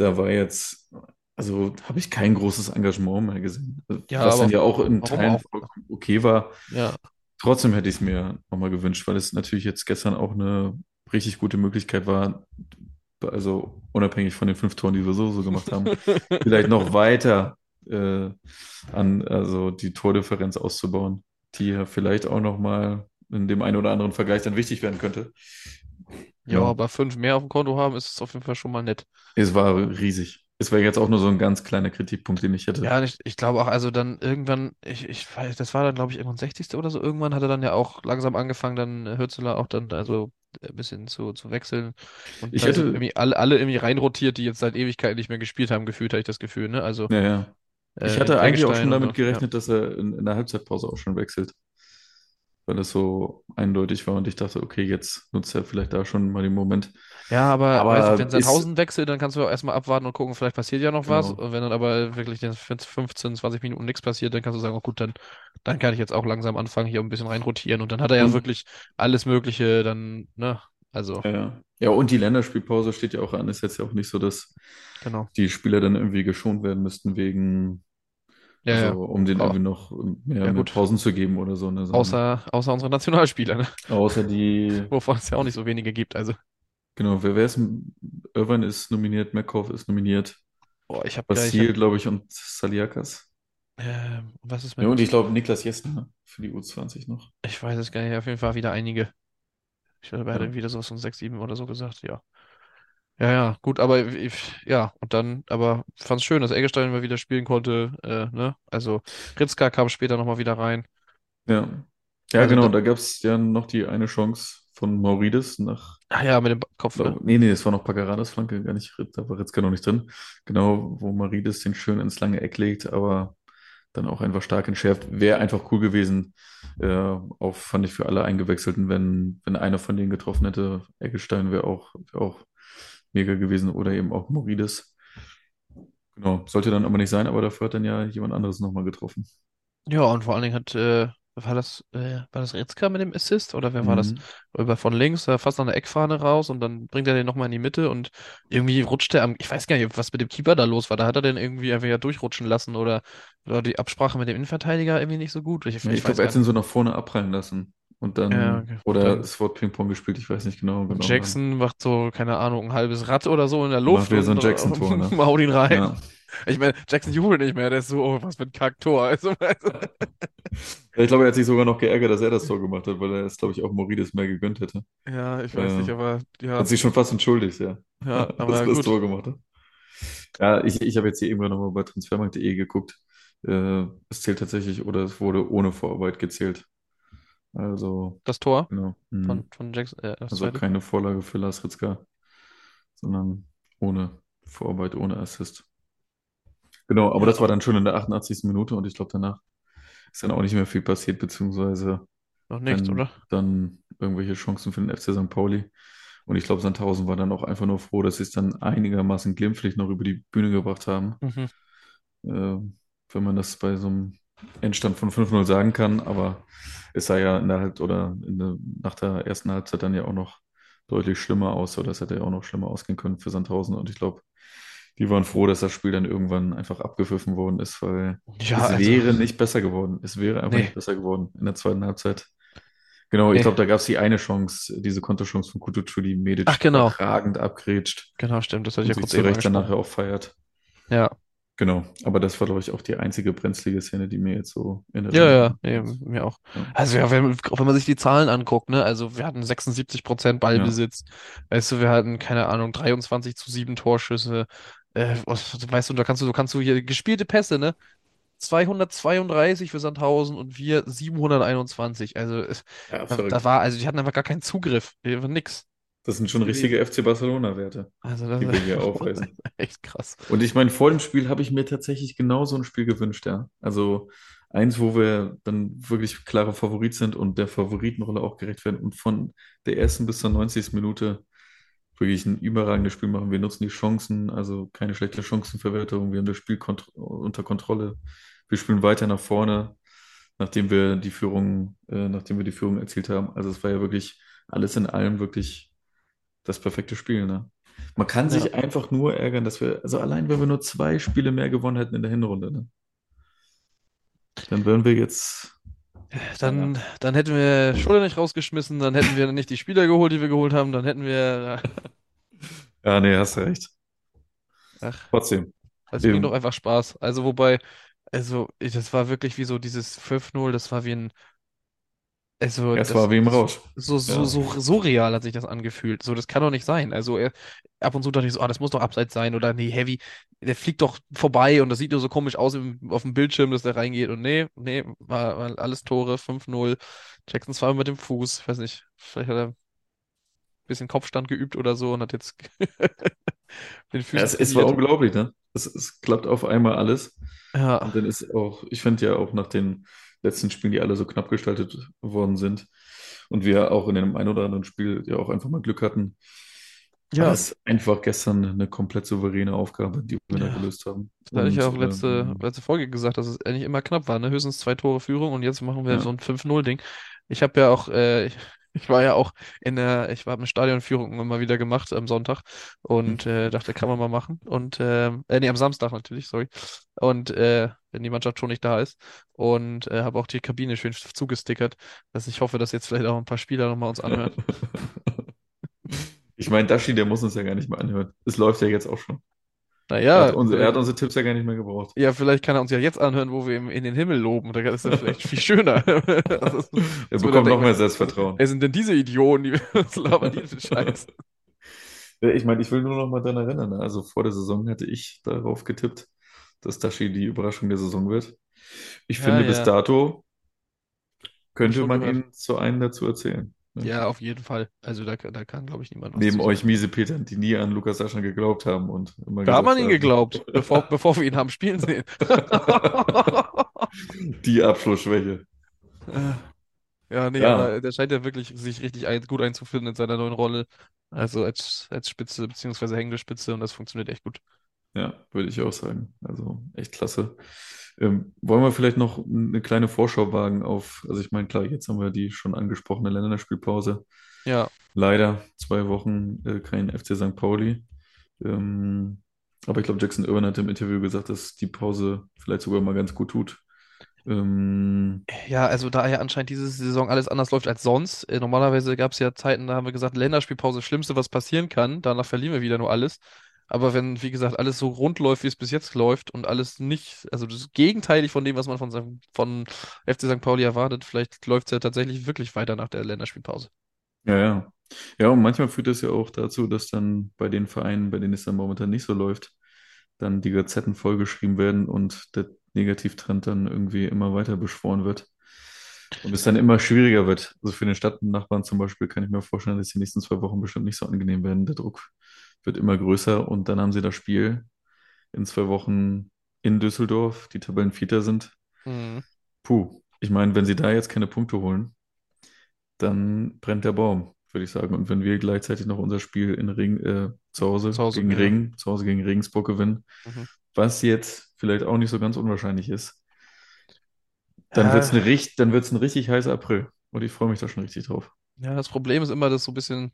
da war jetzt, also habe ich kein großes Engagement mehr gesehen.
ja,
Was dann ja auch in Teilen
auch?
vollkommen okay war.
Ja,
Trotzdem hätte ich es mir nochmal gewünscht, weil es natürlich jetzt gestern auch eine richtig gute Möglichkeit war, also unabhängig von den fünf Toren, die wir so, so gemacht haben, vielleicht noch weiter äh, an, also die Tordifferenz auszubauen, die ja vielleicht auch nochmal in dem einen oder anderen Vergleich dann wichtig werden könnte.
Ja,
Ja,
aber fünf mehr auf dem Konto haben, ist es auf jeden Fall schon mal nett.
es war riesig. Es wäre jetzt auch nur so ein ganz kleiner Kritikpunkt, den ich hätte.
Ja, ich, ich glaube auch, also dann irgendwann, ich, ich weiß, das war dann, glaube ich, irgendwann 60. oder so. Irgendwann hat er dann ja auch langsam angefangen, dann Hürzeler auch dann also ein bisschen zu, zu wechseln. Und
Ich hätte,
irgendwie alle, alle irgendwie reinrotiert, die jetzt seit Ewigkeiten nicht mehr gespielt haben, gefühlt, hatte ich das Gefühl, ne? Also
ja, ja. Ich
äh,
hatte eigentlich auch schon
und
damit
so, ja.
gerechnet, dass er in, in der Halbzeitpause auch schon wechselt, weil es so eindeutig war und ich dachte, okay, jetzt nutzt er vielleicht da schon mal den Moment.
Ja, aber weiß nicht, wenn
Aber
Sandhausen wechselt, dann kannst du auch erstmal abwarten und gucken, vielleicht passiert ja noch was.
genau.
Und wenn dann aber wirklich in 15, 20 Minuten nichts passiert, dann kannst du sagen, oh gut, dann, dann kann ich jetzt auch langsam anfangen, hier ein bisschen reinrotieren. Und dann hat er ja
Und
wirklich alles Mögliche dann, ne? Also,
Ja, ja. Ja, und die Länderspielpause steht ja auch an. Ist jetzt ja auch nicht so, dass
genau.
die Spieler dann irgendwie geschont werden müssten, wegen,
Ja,
also um
Au-
irgendwie noch mehr,
Ja, gut.
Pausen zu geben oder so, ne,
Außer, außer unsere Nationalspieler, ne?
außer die,
Wovon es ja auch nicht so wenige gibt. Also,
genau, wer, wer ist, Irvine ist nominiert, McCoy ist nominiert,
boah, ich habe ich hab,
Basil, glaube ich, und Saliakas.
ähm, was ist
Ja, und ich
mit,
glaube Niklas Jessner für die U20 noch.
ich weiß es gar nicht, auf jeden Fall wieder einige. Ich er
Ja.
wieder sowas von 6, 7 oder so gesagt, ja. Ja, ja, gut, aber ich, ja, und dann, aber fand's schön, dass Eggestein mal wieder spielen konnte, äh, ne? Also Ritzka kam später nochmal wieder rein.
Ja. Ja,
Also
genau,
da,
da gab es ja noch die eine Chance von Maurides nach,
ach ja, mit dem Kopf, ne?
nee, nee, es war noch Pacaradas Flanke, gar nicht, da war Ritzka noch nicht drin. Genau, wo Maurides den schön ins lange Eck legt, aber dann auch einfach stark entschärft. Wäre einfach cool gewesen, äh, auch fand ich für alle Eingewechselten, wenn, wenn einer von denen getroffen hätte. Eggestein wäre auch, wär auch mega gewesen oder eben auch Maurides. Genau, sollte dann aber nicht sein, aber dafür hat dann ja jemand anderes nochmal getroffen.
Ja, und vor allen Dingen hat, äh, war das, äh, war das Ritzka mit dem Assist oder wer war das?
Mhm.
Über von links, äh, fast an der Eckfahne raus und dann bringt er den nochmal in die Mitte und irgendwie rutscht er am, ich weiß gar nicht, was mit dem Keeper da los war. Da hat er den irgendwie einfach ja durchrutschen lassen oder war die Absprache mit dem Innenverteidiger irgendwie nicht so gut. Ich, ich
ich glaube, er hat ihn
nicht.
so nach vorne abprallen lassen. Und
Ja,
dann,
okay. Und
oder
dann
es wurde Ping-Pong gespielt, ich weiß nicht genau, genau. Dann
Jackson macht so, keine Ahnung, ein halbes Rad oder so in der
macht
Luft
wieder so ein Jackson-Tor,
äh,
ne?
haut ihn rein.
Ja.
Ich meine, Jackson jubelt nicht mehr, der ist so, oh, was für ein Kacktor. Also, also,
Ich glaube, er hat sich sogar noch geärgert, dass er das Tor gemacht hat, weil er es, glaube ich, auch Maurides mehr gegönnt hätte.
ja, ich weiß
Äh,
nicht, aber
hat
ja,
sich schon fast entschuldigt, ja,
ja,
dass
aber
er das. Tor gemacht hat. Ja, ich, ich habe jetzt hier irgendwann nochmal bei transfermarkt.de geguckt. Äh, es zählt tatsächlich, oder es wurde ohne Vorarbeit gezählt. Also,
Das Tor
genau.
von,
Mhm.
von Jackson, äh,
Also keine Vorlage für Lars Ritzka, sondern ohne Vorarbeit, ohne Assist. Genau, aber das war dann schon in der 88. Minute und ich glaube, danach ist dann auch nicht mehr viel passiert, beziehungsweise
noch nichts,
wenn
oder?
dann irgendwelche Chancen für den FC St. Pauli. Und ich glaube, Sandhausen war dann auch einfach nur froh, dass sie es dann einigermaßen glimpflich noch über die Bühne gebracht haben.
Mhm.
Äh, wenn man das bei so einem Endstand von 5-0 sagen kann, aber es sah ja in der Halb oder der, nach der ersten Halbzeit dann ja auch noch deutlich schlimmer aus, oder es hätte ja auch noch schlimmer ausgehen können für Sandhausen. Und ich glaube, die waren froh, dass das Spiel dann irgendwann einfach abgepfiffen worden ist, weil
Ja,
es
also,
wäre nicht besser geworden. Es wäre einfach nicht
nee,
besser geworden in der zweiten Halbzeit. Genau, ich
nee.
glaube, da gab es die eine Chance, diese Konterchance von Kutucu, die
Ach,
Medic
genau.
überragend abgrätscht
Genau, stimmt. Das hatte ich ja
sich
kurz
zu
eben
Recht dann nachher auch feiert.
Ja,
Genau, aber das war, glaube ich, auch die einzige brenzlige Szene, die mir jetzt so in
ja,
Erinnerung
ja, nee,
ist.
mir auch.
Ja,
Also, ja, wenn, auch wenn man sich die Zahlen anguckt, ne, also wir hatten 76%
ja,
Ballbesitz. Weißt du, wir hatten, keine Ahnung, 23 zu 7 Torschüsse. Äh, weißt du, da kannst du, du kannst du hier gespielte Pässe, ne? 232 für Sandhausen und wir 721. Also,
ja,
da, da war, also die hatten einfach gar keinen Zugriff. Nix
Das sind schon richtige FC Barcelona-Werte,
Also,
die wir hier aufweisen.
echt krass.
Und ich meine, vor dem Spiel habe ich mir tatsächlich genau so ein Spiel gewünscht, ja. Also eins, wo wir dann wirklich klare Favorit sind und der Favoritenrolle auch gerecht werden und von der ersten bis zur 90. Minute wirklich ein überragendes Spiel machen. Wir nutzen die Chancen, also keine schlechte Chancenverwertung. Wir haben das Spiel kont unter Kontrolle. Wir spielen weiter nach vorne, nachdem wir die Führung, äh, nachdem wir die Führung erzielt haben. Also es war ja wirklich alles in allem wirklich das perfekte Spiel, ne? Man kann
Ja.
sich einfach nur ärgern, dass wir, also allein wenn wir nur zwei Spiele mehr gewonnen hätten in der Hinrunde, ne? Dann wären wir jetzt,
Dann, dann hätten wir Scholle nicht rausgeschmissen, dann hätten wir nicht die Spieler geholt, die wir geholt haben, dann hätten wir,
ja, nee, hast recht.
ach,
Trotzdem,
es bringt doch
eben,
einfach Spaß. Also, wobei, also, das war wirklich wie so dieses 5-0, das war wie ein, also,
es war wie im Rausch.
so, so,
Ja.
so, so real hat sich das angefühlt. So, das kann doch nicht sein. Also, er, ab und zu dachte ich so, ah, das muss doch abseits sein oder nee, Heavy, der fliegt doch vorbei und das sieht nur so komisch aus im, auf dem Bildschirm, dass der reingeht und nee, nee, war, war alles Tore, 5-0. Jackson zweimal mit dem Fuß, ich weiß nicht, vielleicht hat er ein bisschen Kopfstand geübt oder so und hat jetzt den
Ja,
Füßen
es, es war unglaublich, ne? Es, es klappt auf einmal alles. Und
Ja,
dann ist auch, ich finde ja auch nach den letzten Spielen, die alle so knapp gestaltet worden sind und wir auch in dem einen oder anderen Spiel ja auch einfach mal Glück hatten,
ja,
das einfach gestern eine komplett souveräne Aufgabe, die wir da
ja.
gelöst haben.
Das hatte ich ja auch letzte,
ähm,
letzte Folge gesagt, dass es eigentlich immer knapp war, ne? Höchstens zwei Tore Führung und jetzt machen wir so
ja.
ein 5-0-Ding. Ich habe ja auch, äh, ich, war ja auch in der, ich war eine Stadionführung immer wieder gemacht am Sonntag und äh, dachte, kann man mal machen. Und ähm, äh, nee, am Samstag natürlich, sorry. Und äh, wenn die Mannschaft schon nicht da ist. Und äh, habe auch die Kabine schön zugestickert, dass ich hoffe, dass jetzt vielleicht auch ein paar Spieler nochmal uns anhören.
Ich meine, Dashi, der muss uns ja gar nicht mehr anhören. Es läuft ja jetzt auch schon. Er hat,
Naja,
unsere, er hat unsere Tipps ja gar nicht mehr gebraucht.
ja, vielleicht kann er uns ja jetzt anhören, wo wir im, in den Himmel loben. Da ist das vielleicht viel schöner. Also,
Er bekommt noch mehr Selbstvertrauen.
wer sind denn diese Idioten, die uns labern für Scheiß?
Ich meine, ich will nur noch mal daran erinnern. ne? Also vor der Saison hatte ich darauf getippt, dass Dashi die Überraschung der Saison wird. Ich
Ja,
finde, bis
ja,
dato
habe ich
könnte man
gehört.
ihn zu einem dazu erzählen.
Ja, auf jeden Fall. Also da, da kann, glaube ich, niemand was
Neben euch
sagen.
Miesepetern, die nie an Lukas Aschern geglaubt haben und immer
Da hat man
gesagt
ihn
haben,
geglaubt, bevor, bevor wir ihn haben spielen sehen.
die Abschlussschwäche.
Äh, Ja, nee,
Ja,
aber der scheint ja wirklich sich richtig ein, gut einzufinden in seiner neuen Rolle. Also als, als Spitze beziehungsweise hängende Spitze und das funktioniert echt gut.
Ja, würde ich auch sagen. Also echt klasse. Ähm, wollen wir vielleicht noch eine kleine Vorschau wagen auf, also ich meine, klar, jetzt haben wir die schon angesprochene Länderspielpause.
Ja,
Leider zwei Wochen äh, kein FC St. Pauli. Ähm, aber ich glaube, Jackson Irwin hat im Interview gesagt, dass die Pause vielleicht sogar mal ganz gut tut. Ähm,
ja, also da ja anscheinend diese Saison alles anders läuft als sonst. Äh, normalerweise gab es ja Zeiten, da haben wir gesagt, Länderspielpause, Schlimmste, was passieren kann. Danach verlieren wir wieder nur alles. Aber wenn, wie gesagt, alles so rund läuft, wie es bis jetzt läuft und alles nicht, also das gegenteilig von dem, was man von, von FC St. Pauli erwartet, vielleicht läuft es ja tatsächlich wirklich weiter nach der Länderspielpause.
ja, ja. Ja, und manchmal führt das ja auch dazu, dass dann bei den Vereinen, bei denen es dann momentan nicht so läuft, dann die Gazetten vollgeschrieben werden und der Negativtrend dann irgendwie immer weiter beschworen wird. Und es dann immer schwieriger wird. Also für den Stadtnachbarn zum Beispiel kann ich mir vorstellen, dass die nächsten zwei Wochen bestimmt nicht so angenehm werden. Der Druck wird immer größer und dann haben sie das Spiel in zwei Wochen in Düsseldorf, die Tabellenvierter sind.
Mhm.
Puh, ich meine, wenn sie da jetzt keine Punkte holen, dann brennt der Baum, würde ich sagen. Und wenn wir gleichzeitig noch unser Spiel in Ring, äh, zu
Zu
Hause
Hause,
gegen
ja.
Regen, zu Hause gegen Regensburg gewinnen,
Mhm.
was jetzt vielleicht auch nicht so ganz unwahrscheinlich ist, dann wird es
Ja,
richt, ein richtig heißer April. Und ich freue mich da schon richtig drauf.
ja, das Problem ist immer, dass so ein bisschen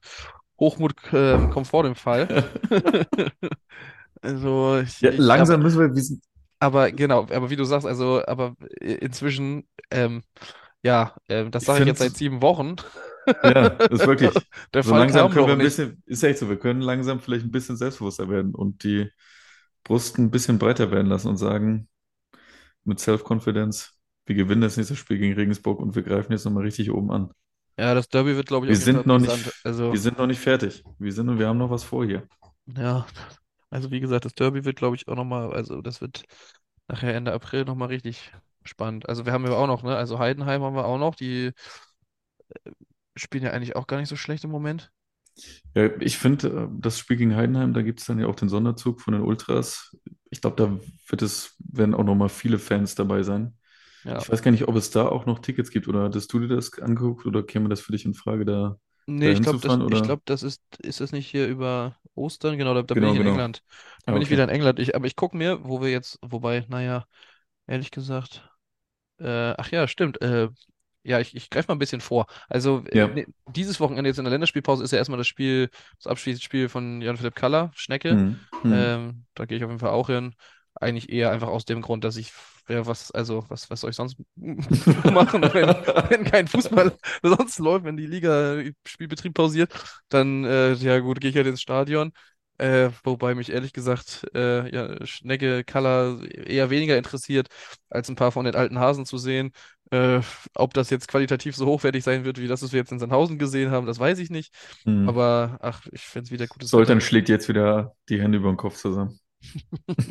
Hochmut ähm, kommt vor dem Fall. Also ich,
Ja,
ich, aber,
langsam müssen wir, sind,
aber genau, aber wie du sagst, also, aber inzwischen, ähm, ja, ähm, das
ich
sage ich
finde,
jetzt seit sieben Wochen.
ja, das ist wirklich,
Der
so
Fall
langsam können wir ein
nicht.
bisschen, ist echt so, wir können langsam vielleicht ein bisschen selbstbewusster werden und die Brust ein bisschen breiter werden lassen und sagen, mit Self-Confidence, wir gewinnen das nächste Spiel gegen Regensburg und wir greifen jetzt nochmal richtig oben an.
Ja, das Derby wird, glaube ich,
Wir sind noch nicht.
Also,
wir sind noch nicht fertig. Wir sind und wir haben noch was vor hier.
ja, also wie gesagt, das Derby wird, glaube ich, auch nochmal, also das wird nachher Ende April nochmal richtig spannend. Also wir haben ja auch noch, ne, also Heidenheim haben wir auch noch, die spielen ja eigentlich auch gar nicht so schlecht im Moment.
Ja, ich finde, äh, das Spiel gegen Heidenheim, da gibt es dann ja auch den Sonderzug von den Ultras. Ich glaube, da wird es, werden auch nochmal viele Fans dabei sein.
Ja.
Ich weiß gar nicht, ob es da auch noch Tickets gibt oder hattest du dir das angeguckt oder käme das für dich in Frage, da,
Nee, ich glaube, das, ich glaube, das ist, ist das nicht hier über Ostern? Genau, da, da bin ich
Genau,
in
genau.
England. Da
Ah,
bin ich wieder
okay.
in England. Ich, aber ich gucke mir, wo wir jetzt, wobei, naja, ehrlich gesagt, äh, ach ja, stimmt. Äh, ja, ich, ich greife mal ein bisschen vor. Also,
Ja.
nee, dieses Wochenende jetzt in der Länderspielpause ist ja erstmal das Spiel, das Abschiedsspiel von Jan-Philipp Kaller, Schnecke.
Hm. Hm.
Ähm, da gehe ich auf jeden Fall auch hin. Eigentlich eher einfach aus dem Grund, dass ich, ja, was, also, was, was soll ich sonst machen, wenn, wenn kein Fußball sonst läuft, wenn die Liga Spielbetrieb pausiert, dann, äh, ja gut, gehe ich halt ins Stadion. Äh, wobei mich ehrlich gesagt, äh, ja, Schnecke, Kaller eher weniger interessiert, als ein paar von den alten Hasen zu sehen. Äh, ob das jetzt qualitativ so hochwertig sein wird, wie das, was wir jetzt in Sandhausen gesehen haben, das weiß ich nicht.
Hm.
Aber ach, ich finde es wieder gutes
Soltan schlägt jetzt wieder die Hände über den Kopf zusammen.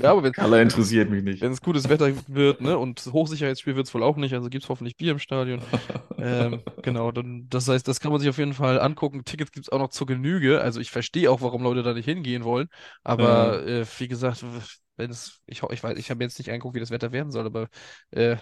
Ja, aber wenn,
Color interessiert mich nicht.
wenn es gutes Wetter wird, ne, und Hochsicherheitsspiel wird es wohl auch nicht, also gibt es hoffentlich Bier im Stadion. Ähm, genau, dann, das heißt, das kann man sich auf jeden Fall angucken. Tickets gibt es auch noch zur Genüge. Also ich verstehe auch, warum Leute da nicht hingehen wollen. Aber äh, wie gesagt, wenn es, ich, ich weiß, ich habe jetzt nicht angeguckt, wie das Wetter werden soll, aber äh,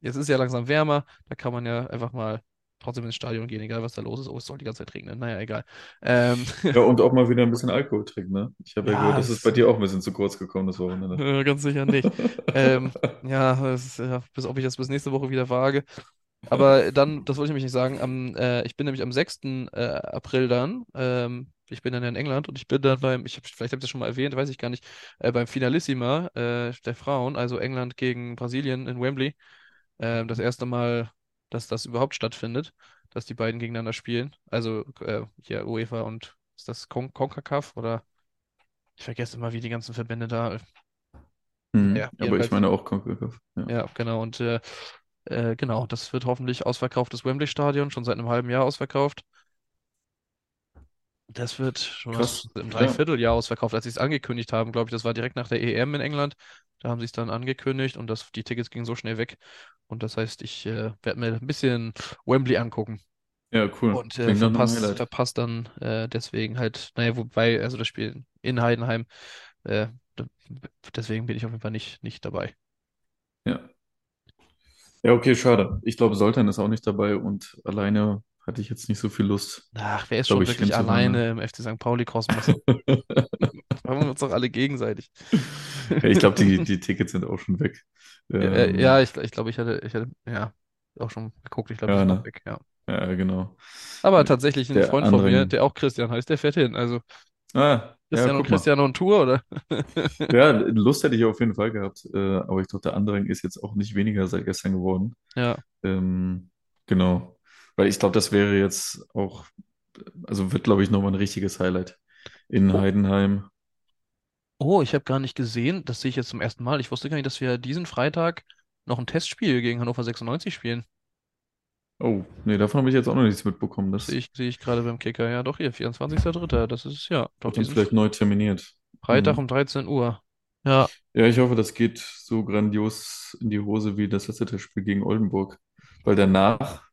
jetzt ist ja langsam wärmer, da kann man ja einfach mal trotzdem ins Stadion gehen, egal was da los ist. Oh, es soll die ganze Zeit regnen. Naja, egal. Ähm,
ja, und auch mal wieder ein bisschen Alkohol trinken, ne? Ich habe ja gehört,
ja,
das ist bei dir auch ein bisschen zu kurz gekommen, das Wochenende.
ganz sicher nicht. Ähm, ja, ist, ja, bis ob ich das bis nächste Woche wieder wage. Aber dann, das wollte ich nämlich nicht sagen, am, äh, ich bin nämlich am 6. Äh, April dann, ähm, ich bin dann in England und ich bin dann beim, ich hab, vielleicht habe ich das schon mal erwähnt, weiß ich gar nicht, äh, beim Finalissima äh, der Frauen, also England gegen Brasilien in Wembley. Ähm, das erste Mal, dass das überhaupt stattfindet, dass die beiden gegeneinander spielen. Also äh, hier UEFA und ist das Con CONCACAF oder ich vergesse immer, wie die ganzen Verbände da. Naja,
Mhm. Aber ich meine auch CONCACAF. Ja.
Ja, genau. Und äh, äh, genau, das wird hoffentlich ausverkauftes Wembley-Stadion, schon seit einem halben Jahr ausverkauft. Das wird schon
Krass.
im
Ja,
Dreivierteljahr ausverkauft, als sie es angekündigt haben, glaube ich. Das war direkt nach der EM in England. Da haben sie es dann angekündigt und das, die Tickets gingen so schnell weg. Und das heißt, ich äh, werde mir ein bisschen Wembley angucken
ja, cool.
und äh,
Klingt nach einem
verpasse
Highlight.
verpass dann äh, deswegen halt, naja, wobei, also das Spiel in Heidenheim, äh, deswegen bin ich auf jeden Fall nicht, nicht dabei.
Ja. Ja, okay, schade. Ich glaube, Soltan ist auch nicht dabei und alleine hatte ich jetzt nicht so viel Lust,
Ach, wer ist schon
ich,
wirklich.
Ne?
alleine im FC St. Pauli-Kosmos? Haben wir uns doch alle gegenseitig.
Ja, ich glaube, die, die Tickets sind auch schon weg.
Äh, ja,
Ähm,
ich, ich glaube, ich hatte, ich hatte, ja, auch schon geguckt. Ich glaube,
ja,
auch
ne?
weg, ja.
Ja, genau.
Aber tatsächlich ein
Der
Freund von mir, der auch Christian heißt, der fährt hin. Also
Ah, ja,
Christian und
guck mal.
Christian on Tour, oder?
Ja, Lust hätte ich auf jeden Fall gehabt. Äh, aber ich glaube, der Andrang ist jetzt auch nicht weniger seit gestern geworden.
Ja.
Ähm, genau. Weil ich glaube, das wäre jetzt auch, also wird, glaube ich, nochmal ein richtiges Highlight in
Oh,
Heidenheim.
oh, ich habe gar nicht gesehen, das sehe ich jetzt zum ersten Mal. Ich wusste gar nicht, dass wir diesen Freitag noch ein Testspiel gegen Hannover 96 spielen.
Oh, nee, davon habe ich jetzt auch noch nichts mitbekommen.
Sehe
Das
ich, sehe ich gerade beim Kicker. Ja, doch hier, 24.03. Das ist ja, doch diesen
vielleicht neu terminiert.
Freitag
Hm.
um 13 Uhr. Ja,
Ja, ich hoffe, das geht so grandios in die Hose wie das letzte Testspiel gegen Oldenburg. Weil danach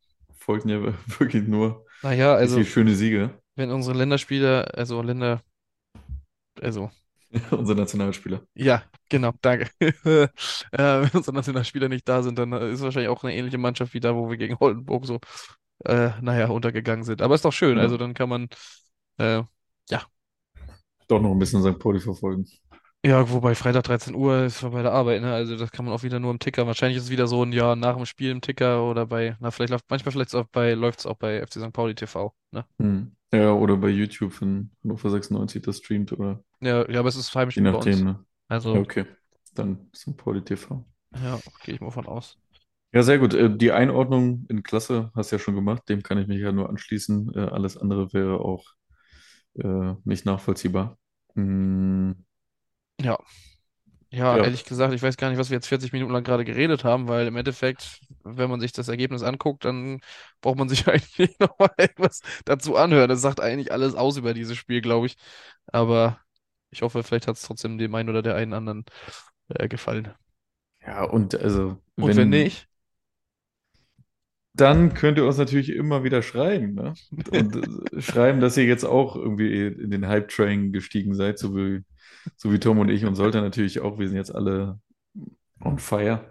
folgen ja wirklich nur
naja, also
schöne Siege.
wenn unsere Länderspieler, also Länder, also
Unsere Nationalspieler.
Ja, genau, danke. Äh, wenn unsere Nationalspieler nicht da sind, dann ist wahrscheinlich auch eine ähnliche Mannschaft wie da, wo wir gegen Oldenburg so, äh, naja, untergegangen sind. Aber ist doch schön, also
Ja,
dann kann man, äh, ja,
doch noch ein bisschen St. Pauli verfolgen.
Ja, wobei Freitag 13 Uhr ist vorbei der Arbeit, ne? Also das kann man auch wieder nur im Ticker. Wahrscheinlich ist es wieder so ein Jahr nach dem Spiel im Ticker oder bei, na, vielleicht läuft, manchmal vielleicht auch bei, läuft es auch bei FC St. Pauli TV, ne?
Hm. Ja, oder bei YouTube von Hannover 96 das streamt oder
Ja, ja, aber es ist
je
Heimspiel bei
nachdem,
uns.
ne? Ja,
Also,
okay. Dann St. Pauli TV.
ja, gehe ich mal von aus.
Ja, sehr gut. Äh, Die Einordnung in Klasse hast du ja schon gemacht. Dem kann ich mich ja nur anschließen. Äh, Alles andere wäre auch äh, nicht nachvollziehbar. Hm,
Ja. Ja,
ja,
ehrlich gesagt, ich weiß gar nicht, was wir jetzt 40 Minuten lang gerade geredet haben, weil im Endeffekt, wenn man sich das Ergebnis anguckt, dann braucht man sich eigentlich nochmal irgendwas dazu anhören. Das sagt eigentlich alles aus über dieses Spiel, glaube ich. Aber ich hoffe, vielleicht hat es trotzdem dem einen oder der einen anderen äh, gefallen.
ja, und also,
Und wenn
wenn,
nicht,
dann könnt ihr uns natürlich immer wieder schreiben, ne? Und äh, schreiben, dass ihr jetzt auch irgendwie in den Hype-Train gestiegen seid, so wie, so wie Tom und ich und Sollte natürlich auch. Wir sind jetzt alle on fire.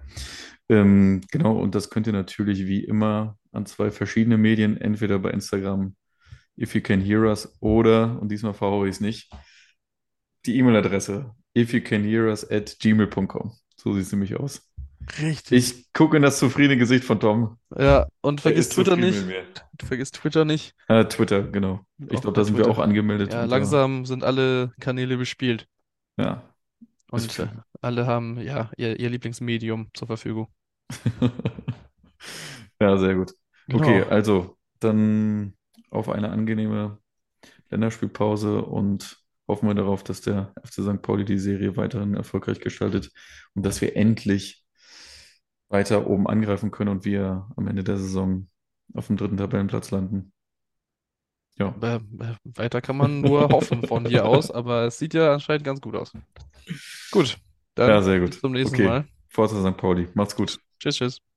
Ähm, genau, und das könnt ihr natürlich wie immer an zwei verschiedene Medien, entweder bei Instagram, if you can hear us, oder, und diesmal verhaue ich es nicht, die E-Mail-Adresse, if you can hear us at gmail.com. So sieht es nämlich aus.
richtig.
Ich gucke in das zufriedene Gesicht von Tom.
Ja, und
Er
vergiss Twitter nicht. vergisst Twitter nicht.
Ah, Twitter, genau. Ich glaube, da sind wir
Twitter.
auch angemeldet
Ja,
unter,
langsam sind alle Kanäle bespielt.
Ja,
Und äh, alle haben ja ihr, ihr Lieblingsmedium zur Verfügung.
Ja, sehr gut. Okay,
Genau.
also dann auf eine angenehme Länderspielpause und hoffen wir darauf, dass der FC St. Pauli die Serie weiterhin erfolgreich gestaltet und dass wir endlich weiter oben angreifen können und wir am Ende der Saison auf dem dritten Tabellenplatz landen. Ja.
Äh, äh, weiter kann man nur hoffen von hier aus, aber es sieht ja anscheinend ganz gut aus. Gut,
Ja,
dann
sehr
bis
gut.
zum nächsten
Okay.
Mal.
Forza St. Pauli. Macht's gut.
Tschüss, tschüss.